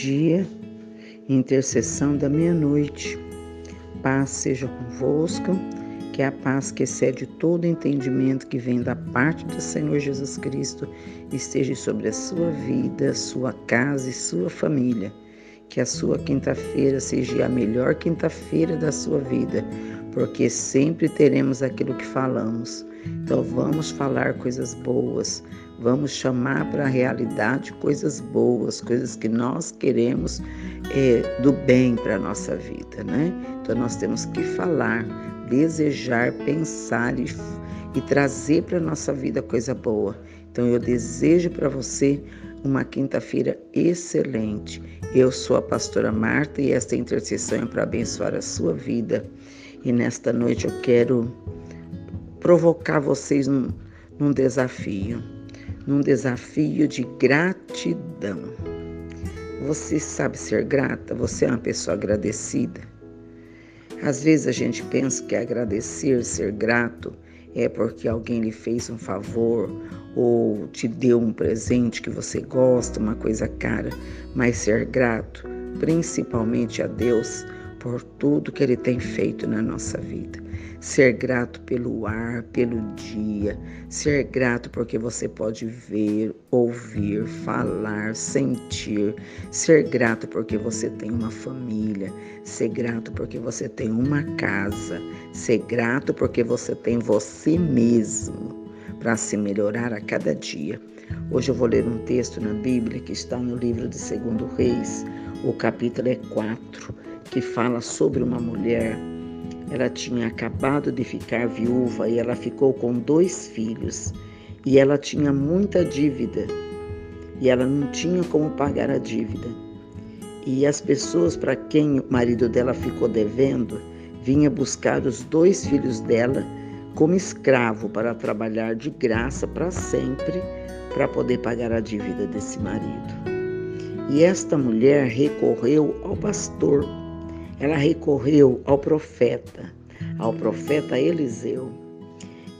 dia, intercessão da meia-noite. Paz seja convosco, que a paz que excede todo entendimento que vem da parte do Senhor Jesus Cristo esteja sobre a sua vida, sua casa e sua família. Que a sua quinta-feira seja a melhor quinta-feira da sua vida, porque sempre teremos aquilo que falamos. Então vamos falar coisas boas, vamos chamar para a realidade coisas boas, coisas que nós queremos é, do bem para a nossa vida, né? Então nós temos que falar, desejar, pensar e, e trazer para a nossa vida coisa boa. Então eu desejo para você uma quinta-feira excelente. Eu sou a pastora Marta e esta intercessão é para abençoar a sua vida. E nesta noite eu quero provocar vocês num, num desafio, num desafio de gratidão. Você sabe ser grata? Você é uma pessoa agradecida? Às vezes a gente pensa que agradecer, ser grato, é porque alguém lhe fez um favor ou te deu um presente que você gosta, uma coisa cara, mas ser grato, principalmente a Deus, por tudo que Ele tem feito na nossa vida ser grato pelo ar, pelo dia, ser grato porque você pode ver, ouvir, falar, sentir, ser grato porque você tem uma família, ser grato porque você tem uma casa, ser grato porque você tem você mesmo para se melhorar a cada dia. Hoje eu vou ler um texto na Bíblia que está no livro de Segundo Reis, o capítulo é 4, que fala sobre uma mulher ela tinha acabado de ficar viúva e ela ficou com dois filhos. E ela tinha muita dívida. E ela não tinha como pagar a dívida. E as pessoas para quem o marido dela ficou devendo vinha buscar os dois filhos dela como escravo para trabalhar de graça para sempre para poder pagar a dívida desse marido. E esta mulher recorreu ao pastor ela recorreu ao profeta, ao profeta Eliseu,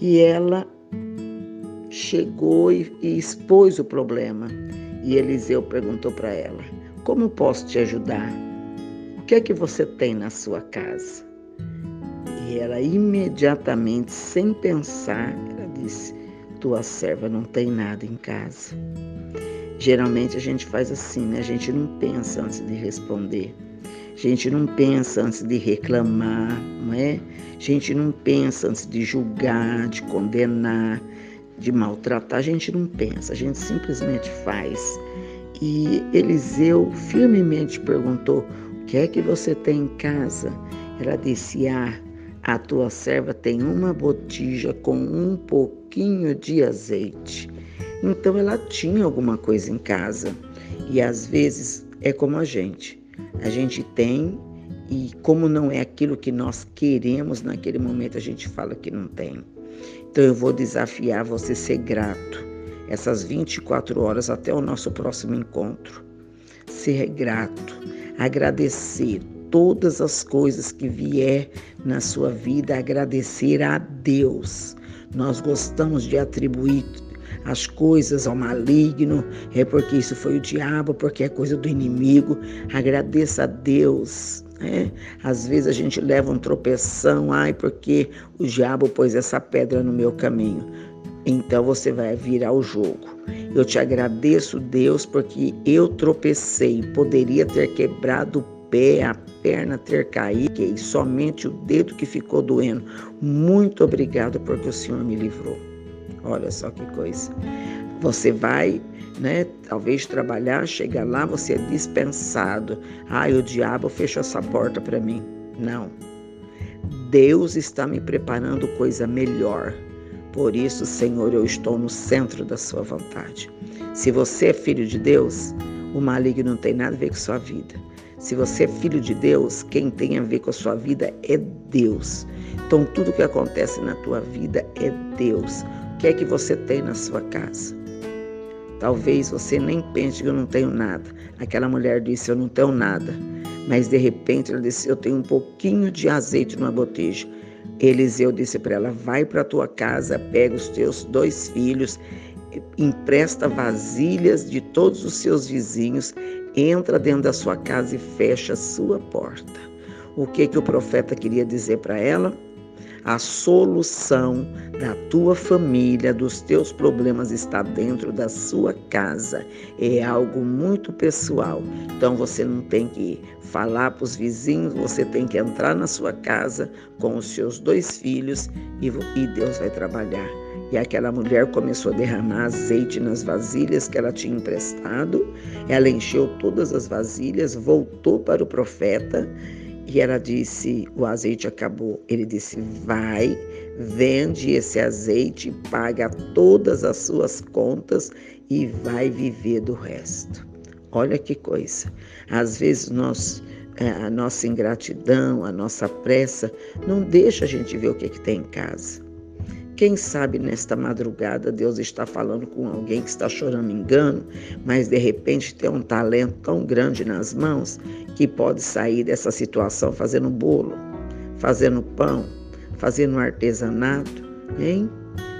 e ela chegou e, e expôs o problema. E Eliseu perguntou para ela: Como posso te ajudar? O que é que você tem na sua casa? E ela imediatamente, sem pensar, ela disse: Tua serva não tem nada em casa. Geralmente a gente faz assim, né? A gente não pensa antes de responder. A gente não pensa antes de reclamar, não é? A gente não pensa antes de julgar, de condenar, de maltratar. A gente não pensa, a gente simplesmente faz. E Eliseu firmemente perguntou: O que é que você tem em casa? Ela disse: Ah, a tua serva tem uma botija com um pouquinho de azeite. Então ela tinha alguma coisa em casa. E às vezes é como a gente. A gente tem e como não é aquilo que nós queremos naquele momento, a gente fala que não tem. Então eu vou desafiar você a ser grato essas 24 horas até o nosso próximo encontro. Ser grato, agradecer todas as coisas que vier na sua vida, agradecer a Deus. Nós gostamos de atribuir as coisas ao maligno, é porque isso foi o diabo, porque é coisa do inimigo. Agradeça a Deus. Né? Às vezes a gente leva um tropeção, ai, porque o diabo pôs essa pedra no meu caminho. Então você vai virar o jogo. Eu te agradeço, Deus, porque eu tropecei, poderia ter quebrado o pé, a perna ter caído, e somente o dedo que ficou doendo. Muito obrigado porque o Senhor me livrou. Olha só que coisa. Você vai, né, talvez trabalhar, chega lá, você é dispensado. Ai, o diabo fechou essa porta para mim. Não. Deus está me preparando coisa melhor. Por isso, Senhor, eu estou no centro da sua vontade. Se você é filho de Deus, o maligno não tem nada a ver com sua vida. Se você é filho de Deus, quem tem a ver com a sua vida é Deus. Então, tudo que acontece na tua vida é Deus que é que você tem na sua casa? Talvez você nem pense que eu não tenho nada. Aquela mulher disse: Eu não tenho nada. Mas de repente ela disse: Eu tenho um pouquinho de azeite numa botija. Eliseu disse para ela: Vai para a tua casa, pega os teus dois filhos, empresta vasilhas de todos os seus vizinhos, entra dentro da sua casa e fecha a sua porta. O que que o profeta queria dizer para ela? A solução da tua família, dos teus problemas está dentro da sua casa. É algo muito pessoal. Então você não tem que falar para os vizinhos, você tem que entrar na sua casa com os seus dois filhos e, e Deus vai trabalhar. E aquela mulher começou a derramar azeite nas vasilhas que ela tinha emprestado. Ela encheu todas as vasilhas, voltou para o profeta e ela disse: O azeite acabou. Ele disse: Vai, vende esse azeite, paga todas as suas contas e vai viver do resto. Olha que coisa. Às vezes nós, é, a nossa ingratidão, a nossa pressa, não deixa a gente ver o que, que tem em casa. Quem sabe nesta madrugada Deus está falando com alguém que está chorando engano, mas de repente tem um talento tão grande nas mãos que pode sair dessa situação fazendo bolo, fazendo pão, fazendo artesanato, hein?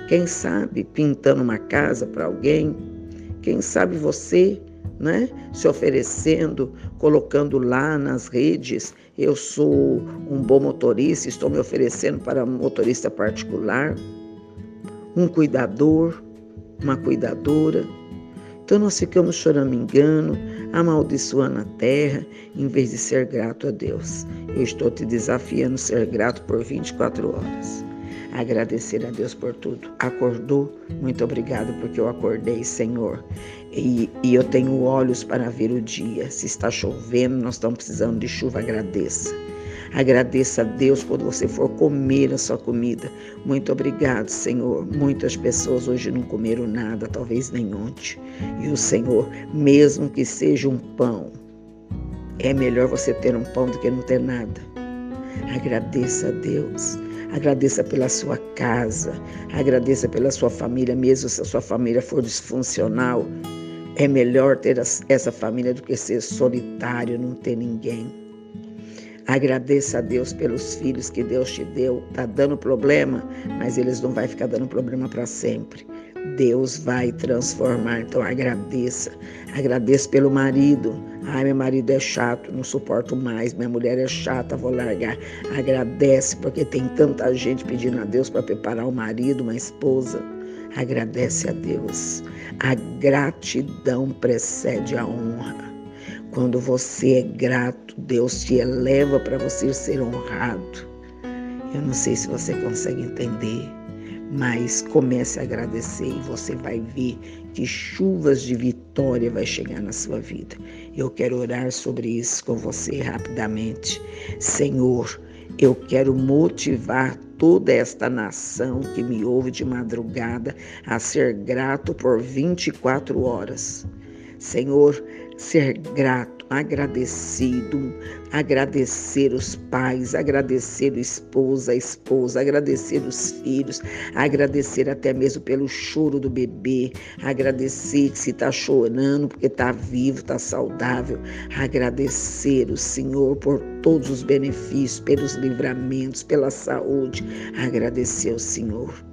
Quem sabe pintando uma casa para alguém? Quem sabe você, né? Se oferecendo, colocando lá nas redes, eu sou um bom motorista, estou me oferecendo para um motorista particular um cuidador, uma cuidadora. Então nós ficamos chorando engano, amaldiçoando a terra, em vez de ser grato a Deus. Eu estou te desafiando a ser grato por 24 horas. Agradecer a Deus por tudo. Acordou? Muito obrigado porque eu acordei, Senhor. E, e eu tenho olhos para ver o dia. Se está chovendo, nós estamos precisando de chuva, agradeça. Agradeça a Deus quando você for comer a sua comida. Muito obrigado, Senhor. Muitas pessoas hoje não comeram nada, talvez nem ontem. E o Senhor, mesmo que seja um pão, é melhor você ter um pão do que não ter nada. Agradeça a Deus. Agradeça pela sua casa. Agradeça pela sua família, mesmo se a sua família for disfuncional. É melhor ter essa família do que ser solitário, não ter ninguém. Agradeça a Deus pelos filhos que Deus te deu. Tá dando problema, mas eles não vai ficar dando problema para sempre. Deus vai transformar. Então agradeça. Agradeça pelo marido. Ai, meu marido é chato, não suporto mais. Minha mulher é chata, vou largar. Agradece, porque tem tanta gente pedindo a Deus para preparar o marido, uma esposa. Agradece a Deus. A gratidão precede a honra. Quando você é grato, Deus te eleva para você ser honrado. Eu não sei se você consegue entender, mas comece a agradecer e você vai ver que chuvas de vitória vai chegar na sua vida. Eu quero orar sobre isso com você rapidamente. Senhor, eu quero motivar toda esta nação que me ouve de madrugada a ser grato por 24 horas. Senhor, ser grato, agradecido, agradecer os pais, agradecer o esposo, a esposa, agradecer os filhos, agradecer até mesmo pelo choro do bebê, agradecer se está chorando porque está vivo, está saudável, agradecer o Senhor por todos os benefícios, pelos livramentos, pela saúde, agradecer ao Senhor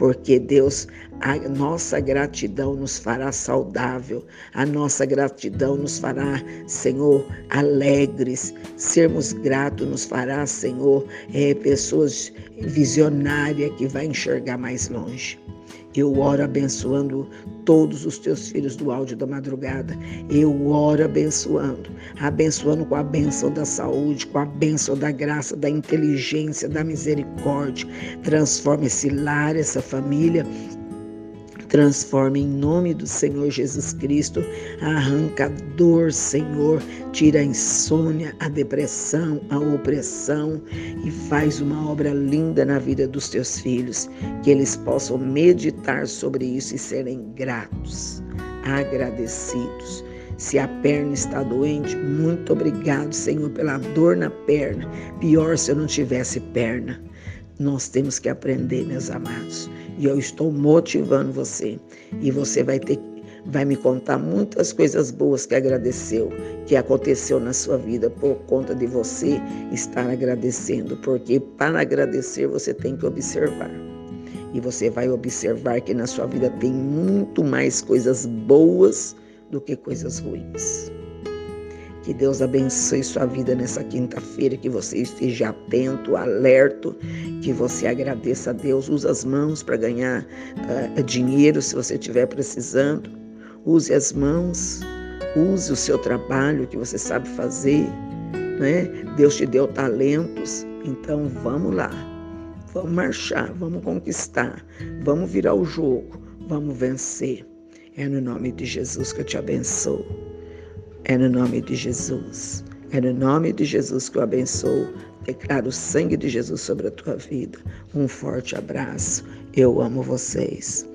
porque Deus, a nossa gratidão nos fará saudável, a nossa gratidão nos fará, Senhor, alegres, sermos gratos nos fará, Senhor, é, pessoas visionárias que vai enxergar mais longe. Eu oro abençoando todos os teus filhos do áudio da madrugada. Eu oro abençoando, abençoando com a bênção da saúde, com a bênção da graça, da inteligência, da misericórdia. Transforma esse lar, essa família Transforma em nome do Senhor Jesus Cristo. Arranca a dor, Senhor. Tira a insônia, a depressão, a opressão e faz uma obra linda na vida dos teus filhos. Que eles possam meditar sobre isso e serem gratos, agradecidos. Se a perna está doente, muito obrigado, Senhor, pela dor na perna. Pior se eu não tivesse perna. Nós temos que aprender, meus amados. E eu estou motivando você. E você vai ter vai me contar muitas coisas boas que agradeceu, que aconteceu na sua vida por conta de você estar agradecendo, porque para agradecer você tem que observar. E você vai observar que na sua vida tem muito mais coisas boas do que coisas ruins. Que Deus abençoe sua vida nessa quinta-feira, que você esteja atento, alerto, que você agradeça a Deus. Use as mãos para ganhar uh, dinheiro se você estiver precisando. Use as mãos, use o seu trabalho que você sabe fazer. Né? Deus te deu talentos, então vamos lá. Vamos marchar, vamos conquistar, vamos virar o jogo, vamos vencer. É no nome de Jesus que eu te abençoo. É no nome de Jesus. É no nome de Jesus que eu abençoo. Declaro o sangue de Jesus sobre a tua vida. Um forte abraço. Eu amo vocês.